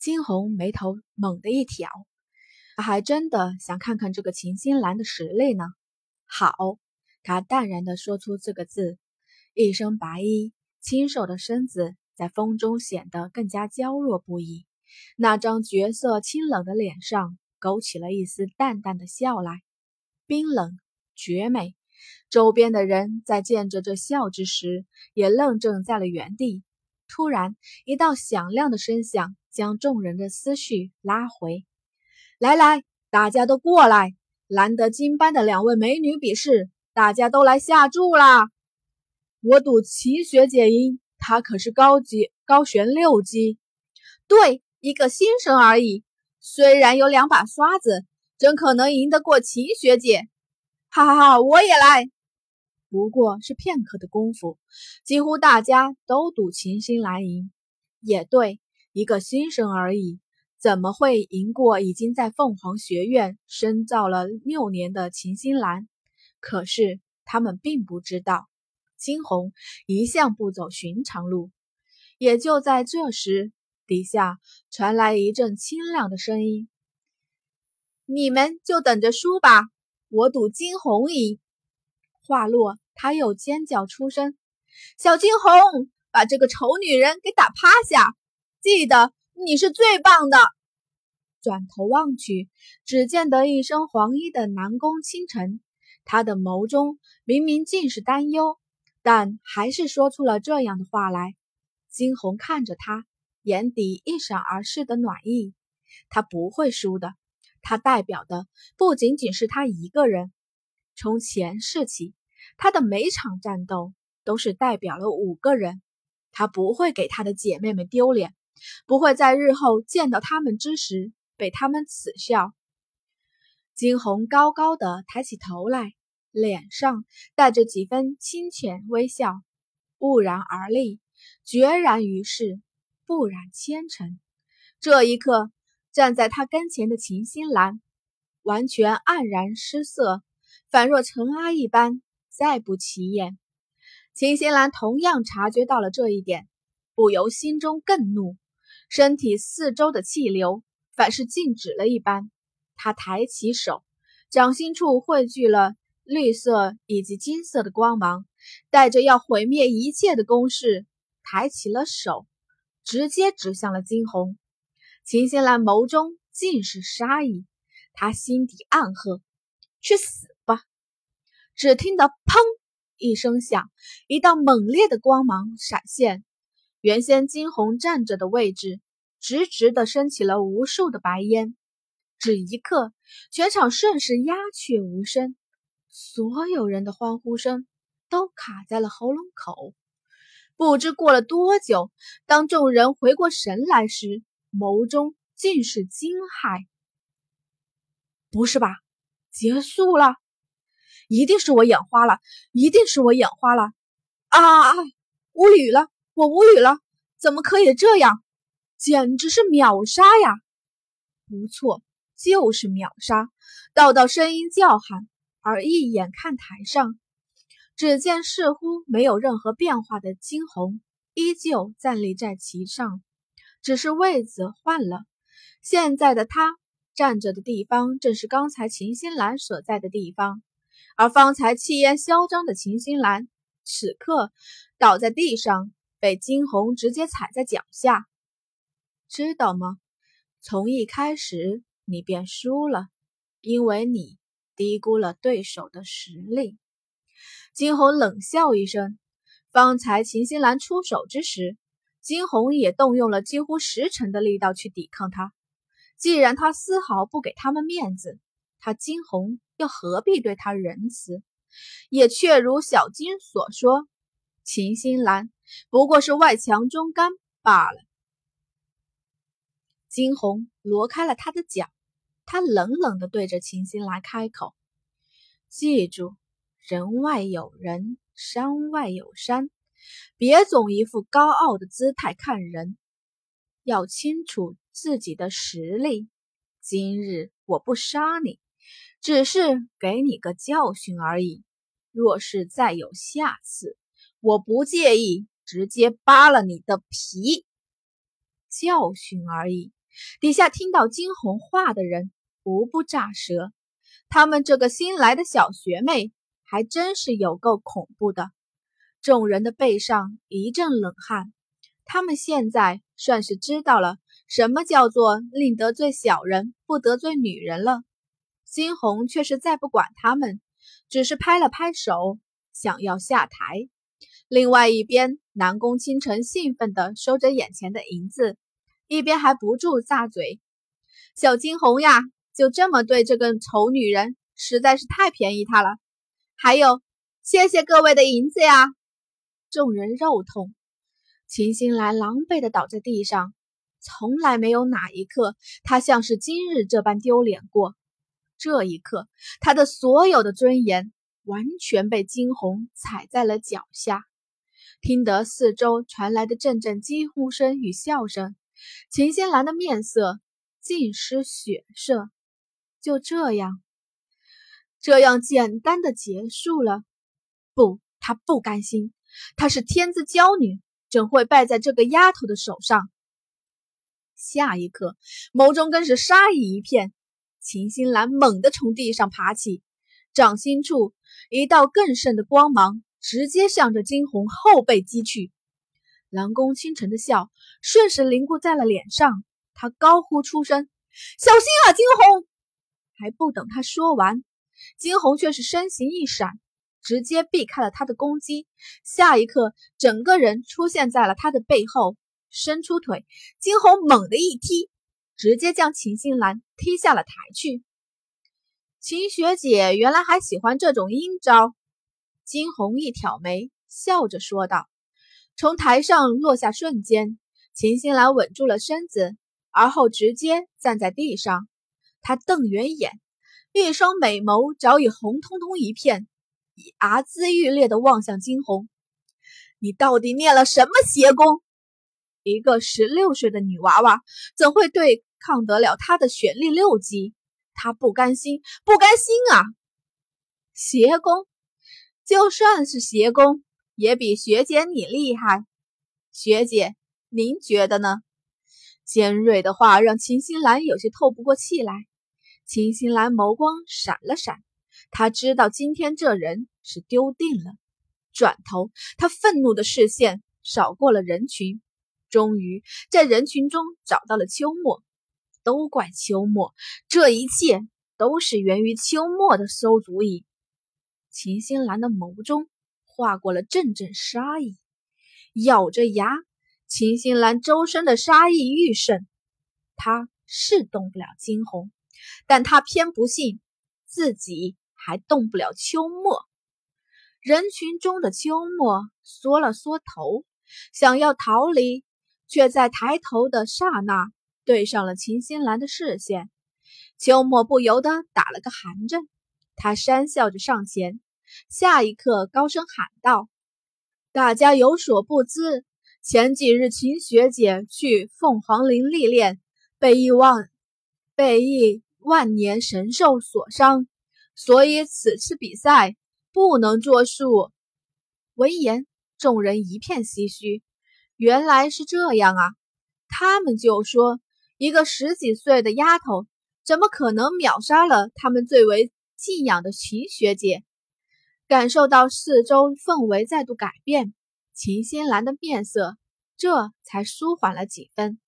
金红眉头猛地一挑，他还真的想看看这个秦心兰的实力呢。好，他淡然地说出这个字，一身白衣，清瘦的身子在风中显得更加娇弱不已。那张绝色清冷的脸上勾起了一丝淡淡的笑来，冰冷绝美。周边的人在见着这笑之时，也愣怔在了原地。突然，一道响亮的声响将众人的思绪拉回。来来，大家都过来！难得金班的两位美女比试，大家都来下注啦！我赌齐学姐赢，她可是高级高悬六级。对。一个新生而已，虽然有两把刷子，怎可能赢得过秦学姐？哈哈哈！我也来。不过是片刻的功夫，几乎大家都赌秦心兰赢。也对，一个新生而已，怎么会赢过已经在凤凰学院深造了六年的秦心兰？可是他们并不知道，金红一向不走寻常路。也就在这时。底下传来一阵清亮的声音：“你们就等着输吧，我赌金红赢。”话落，他又尖叫出声：“小金红，把这个丑女人给打趴下！记得你是最棒的！”转头望去，只见得一身黄衣的南宫倾城，他的眸中明明尽是担忧，但还是说出了这样的话来。金红看着他。眼底一闪而逝的暖意，他不会输的。他代表的不仅仅是他一个人。从前世起，他的每场战斗都是代表了五个人。他不会给他的姐妹们丢脸，不会在日后见到他们之时被他们耻笑。金红高高的抬起头来，脸上带着几分清浅微笑，兀然而立，决然于世。不染纤尘。这一刻，站在他跟前的秦心兰完全黯然失色，仿若尘埃一般，再不起眼。秦心兰同样察觉到了这一点，不由心中更怒，身体四周的气流反是静止了一般。她抬起手，掌心处汇聚了绿色以及金色的光芒，带着要毁灭一切的攻势，抬起了手。直接指向了金红，秦心兰眸中尽是杀意，她心底暗喝：“去死吧！”只听得“砰”一声响，一道猛烈的光芒闪现，原先金红站着的位置，直直的升起了无数的白烟。只一刻，全场瞬时鸦雀无声，所有人的欢呼声都卡在了喉咙口。不知过了多久，当众人回过神来时，眸中尽是惊骇。不是吧？结束了？一定是我眼花了！一定是我眼花了！啊啊！无语了！我无语了！怎么可以这样？简直是秒杀呀！不错，就是秒杀！道道声音叫喊，而一眼看台上。只见似乎没有任何变化的金红依旧站立在其上，只是位子换了。现在的他站着的地方正是刚才秦心兰所在的地方，而方才气焰嚣张的秦心兰此刻倒在地上，被金红直接踩在脚下。知道吗？从一开始你便输了，因为你低估了对手的实力。金红冷笑一声，方才秦心兰出手之时，金红也动用了几乎十成的力道去抵抗他。既然他丝毫不给他们面子，他金红又何必对他仁慈？也确如小金所说，秦心兰不过是外强中干罢了。金红挪开了他的脚，他冷冷地对着秦心兰开口：“记住。”人外有人，山外有山，别总一副高傲的姿态看人，要清楚自己的实力。今日我不杀你，只是给你个教训而已。若是再有下次，我不介意直接扒了你的皮。教训而已，底下听到惊鸿话的人无不咋舌。他们这个新来的小学妹还真是有够恐怖的。众人的背上一阵冷汗。他们现在算是知道了什么叫做宁得罪小人，不得罪女人了。惊鸿却是再不管他们，只是拍了拍手，想要下台。另外一边，南宫倾城兴奋地收着眼前的银子，一边还不住咂嘴：“小惊鸿呀，就这么对这个丑女人，实在是太便宜她了。还有，谢谢各位的银子呀！”众人肉痛。秦心兰狼狈地倒在地上，从来没有哪一刻她像是今日这般丢脸过。这一刻，他的所有的尊严完全被惊鸿踩在了脚下。听得四周传来的阵阵惊呼声与笑声，秦仙兰的面色尽失血色。就这样，这样简单的结束了？不，她不甘心。她是天之娇女。怎会败在这个丫头的手上？下一刻，眸中更是杀意一片。秦心兰猛地从地上爬起，掌心处一道更盛的光芒直接向着惊鸿后背击去。南宫倾城的笑瞬时凝固在了脸上，他高呼出声：“小心啊，惊鸿！”还不等他说完，惊鸿却是身形一闪。直接避开了他的攻击，下一刻，整个人出现在了他的背后，伸出腿，惊鸿猛地一踢，直接将秦心兰踢下了台去。秦学姐原来还喜欢这种阴招，惊鸿一挑眉，笑着说道。从台上落下瞬间，秦心兰稳住了身子，而后直接站在地上，她瞪圆眼，一双美眸早已红彤彤一片。睚眦欲裂的望向惊鸿，你到底练了什么邪功？一个十六岁的女娃娃怎会对抗得了他的玄力六级？他不甘心，不甘心啊！邪功，就算是邪功，也比学姐你厉害。学姐，您觉得呢？尖锐的话让秦心兰有些透不过气来。秦心兰眸光闪了闪。她知道今天这人是丢定了。转头，他愤怒的视线扫过了人群，终于在人群中找到了秋末。都怪秋末，这一切都是源于秋末的馊主意。秦心兰的眸中划过了阵阵杀意，咬着牙，秦心兰周身的杀意愈盛。他是动不了惊鸿，但他偏不信自己。还动不了秋末，人群中的秋末缩了缩头，想要逃离，却在抬头的刹那对上了秦心兰的视线。秋末不由得打了个寒战，他讪笑着上前，下一刻高声喊道：“大家有所不知，前几日秦学姐去凤凰林历练，被一万被一万年神兽所伤。”所以此次比赛不能作数。闻言，众人一片唏嘘。原来是这样啊！他们就说，一个十几岁的丫头，怎么可能秒杀了他们最为敬仰的秦学姐？感受到四周氛围再度改变，秦仙兰的面色这才舒缓了几分。